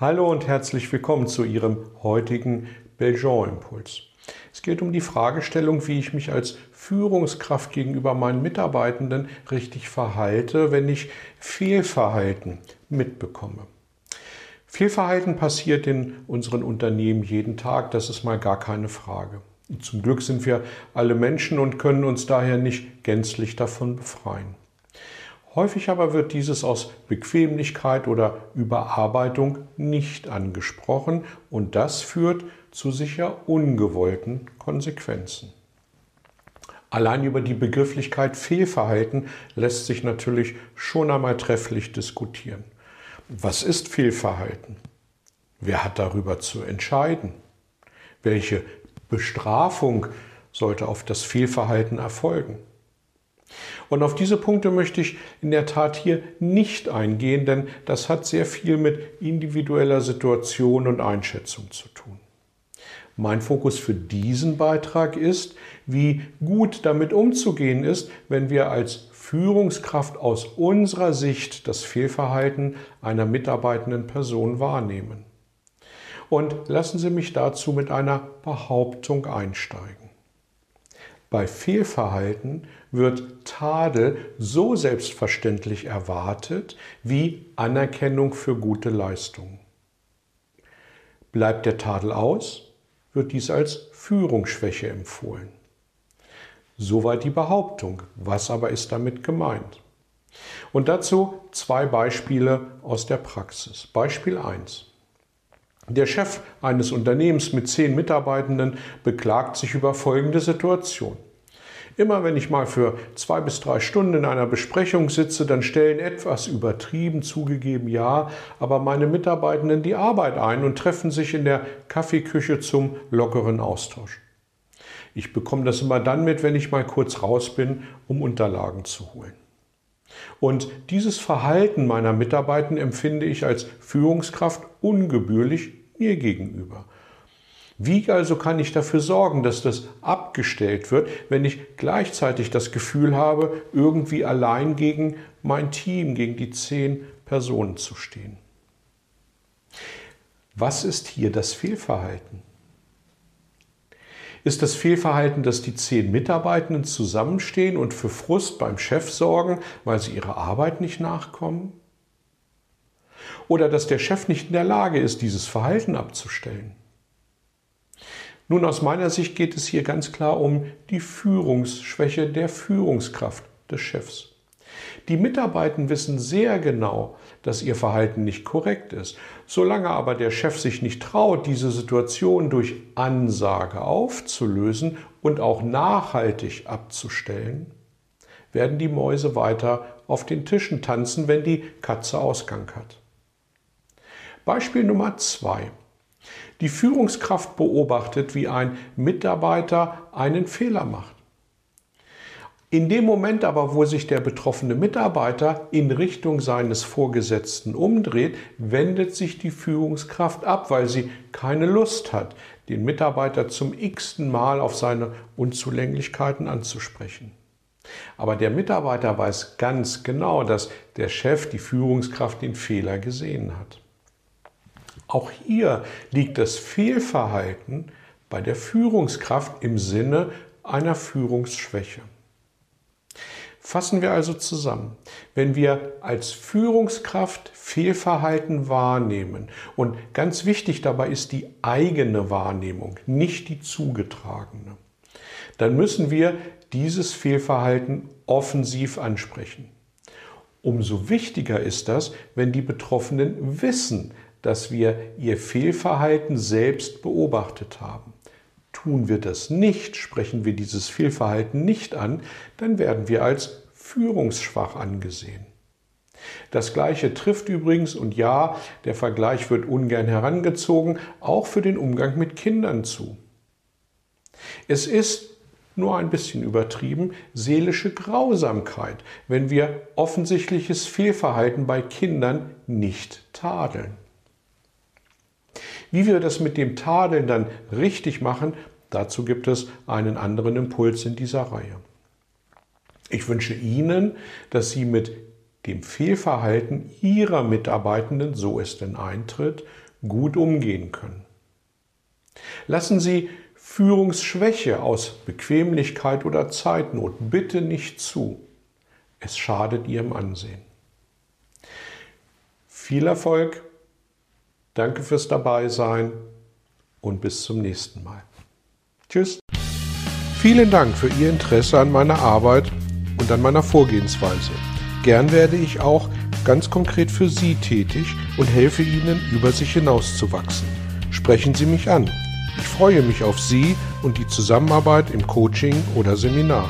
Hallo und herzlich willkommen zu Ihrem heutigen Belgian-Impuls. Es geht um die Fragestellung, wie ich mich als Führungskraft gegenüber meinen Mitarbeitenden richtig verhalte, wenn ich Fehlverhalten mitbekomme. Fehlverhalten passiert in unseren Unternehmen jeden Tag, das ist mal gar keine Frage. Zum Glück sind wir alle Menschen und können uns daher nicht gänzlich davon befreien. Häufig aber wird dieses aus Bequemlichkeit oder Überarbeitung nicht angesprochen und das führt zu sicher ungewollten Konsequenzen. Allein über die Begrifflichkeit Fehlverhalten lässt sich natürlich schon einmal trefflich diskutieren. Was ist Fehlverhalten? Wer hat darüber zu entscheiden? Welche Bestrafung sollte auf das Fehlverhalten erfolgen? Und auf diese Punkte möchte ich in der Tat hier nicht eingehen, denn das hat sehr viel mit individueller Situation und Einschätzung zu tun. Mein Fokus für diesen Beitrag ist, wie gut damit umzugehen ist, wenn wir als Führungskraft aus unserer Sicht das Fehlverhalten einer mitarbeitenden Person wahrnehmen. Und lassen Sie mich dazu mit einer Behauptung einsteigen. Bei Fehlverhalten wird Tadel so selbstverständlich erwartet wie Anerkennung für gute Leistungen. Bleibt der Tadel aus, wird dies als Führungsschwäche empfohlen. Soweit die Behauptung. Was aber ist damit gemeint? Und dazu zwei Beispiele aus der Praxis. Beispiel 1. Der Chef eines Unternehmens mit zehn Mitarbeitenden beklagt sich über folgende Situation. Immer wenn ich mal für zwei bis drei Stunden in einer Besprechung sitze, dann stellen etwas übertrieben zugegeben ja, aber meine Mitarbeitenden die Arbeit ein und treffen sich in der Kaffeeküche zum lockeren Austausch. Ich bekomme das immer dann mit, wenn ich mal kurz raus bin, um Unterlagen zu holen. Und dieses Verhalten meiner Mitarbeitenden empfinde ich als Führungskraft ungebührlich mir gegenüber. Wie also kann ich dafür sorgen, dass das abgestellt wird, wenn ich gleichzeitig das Gefühl habe, irgendwie allein gegen mein Team, gegen die zehn Personen zu stehen? Was ist hier das Fehlverhalten? Ist das Fehlverhalten, dass die zehn Mitarbeitenden zusammenstehen und für Frust beim Chef sorgen, weil sie ihrer Arbeit nicht nachkommen? oder dass der Chef nicht in der Lage ist, dieses Verhalten abzustellen. Nun, aus meiner Sicht geht es hier ganz klar um die Führungsschwäche der Führungskraft des Chefs. Die Mitarbeiter wissen sehr genau, dass ihr Verhalten nicht korrekt ist. Solange aber der Chef sich nicht traut, diese Situation durch Ansage aufzulösen und auch nachhaltig abzustellen, werden die Mäuse weiter auf den Tischen tanzen, wenn die Katze Ausgang hat. Beispiel Nummer zwei. Die Führungskraft beobachtet, wie ein Mitarbeiter einen Fehler macht. In dem Moment aber, wo sich der betroffene Mitarbeiter in Richtung seines Vorgesetzten umdreht, wendet sich die Führungskraft ab, weil sie keine Lust hat, den Mitarbeiter zum x-ten Mal auf seine Unzulänglichkeiten anzusprechen. Aber der Mitarbeiter weiß ganz genau, dass der Chef, die Führungskraft, den Fehler gesehen hat. Auch hier liegt das Fehlverhalten bei der Führungskraft im Sinne einer Führungsschwäche. Fassen wir also zusammen. Wenn wir als Führungskraft Fehlverhalten wahrnehmen, und ganz wichtig dabei ist die eigene Wahrnehmung, nicht die zugetragene, dann müssen wir dieses Fehlverhalten offensiv ansprechen. Umso wichtiger ist das, wenn die Betroffenen wissen, dass wir ihr Fehlverhalten selbst beobachtet haben. Tun wir das nicht, sprechen wir dieses Fehlverhalten nicht an, dann werden wir als führungsschwach angesehen. Das gleiche trifft übrigens, und ja, der Vergleich wird ungern herangezogen, auch für den Umgang mit Kindern zu. Es ist nur ein bisschen übertrieben, seelische Grausamkeit, wenn wir offensichtliches Fehlverhalten bei Kindern nicht tadeln. Wie wir das mit dem Tadeln dann richtig machen, dazu gibt es einen anderen Impuls in dieser Reihe. Ich wünsche Ihnen, dass Sie mit dem Fehlverhalten Ihrer Mitarbeitenden, so es denn eintritt, gut umgehen können. Lassen Sie Führungsschwäche aus Bequemlichkeit oder Zeitnot bitte nicht zu. Es schadet Ihrem Ansehen. Viel Erfolg, danke fürs Dabeisein und bis zum nächsten Mal. Tschüss. Vielen Dank für Ihr Interesse an meiner Arbeit und an meiner Vorgehensweise. Gern werde ich auch ganz konkret für Sie tätig und helfe Ihnen, über sich hinauszuwachsen. Sprechen Sie mich an. Ich freue mich auf Sie und die Zusammenarbeit im Coaching oder Seminar.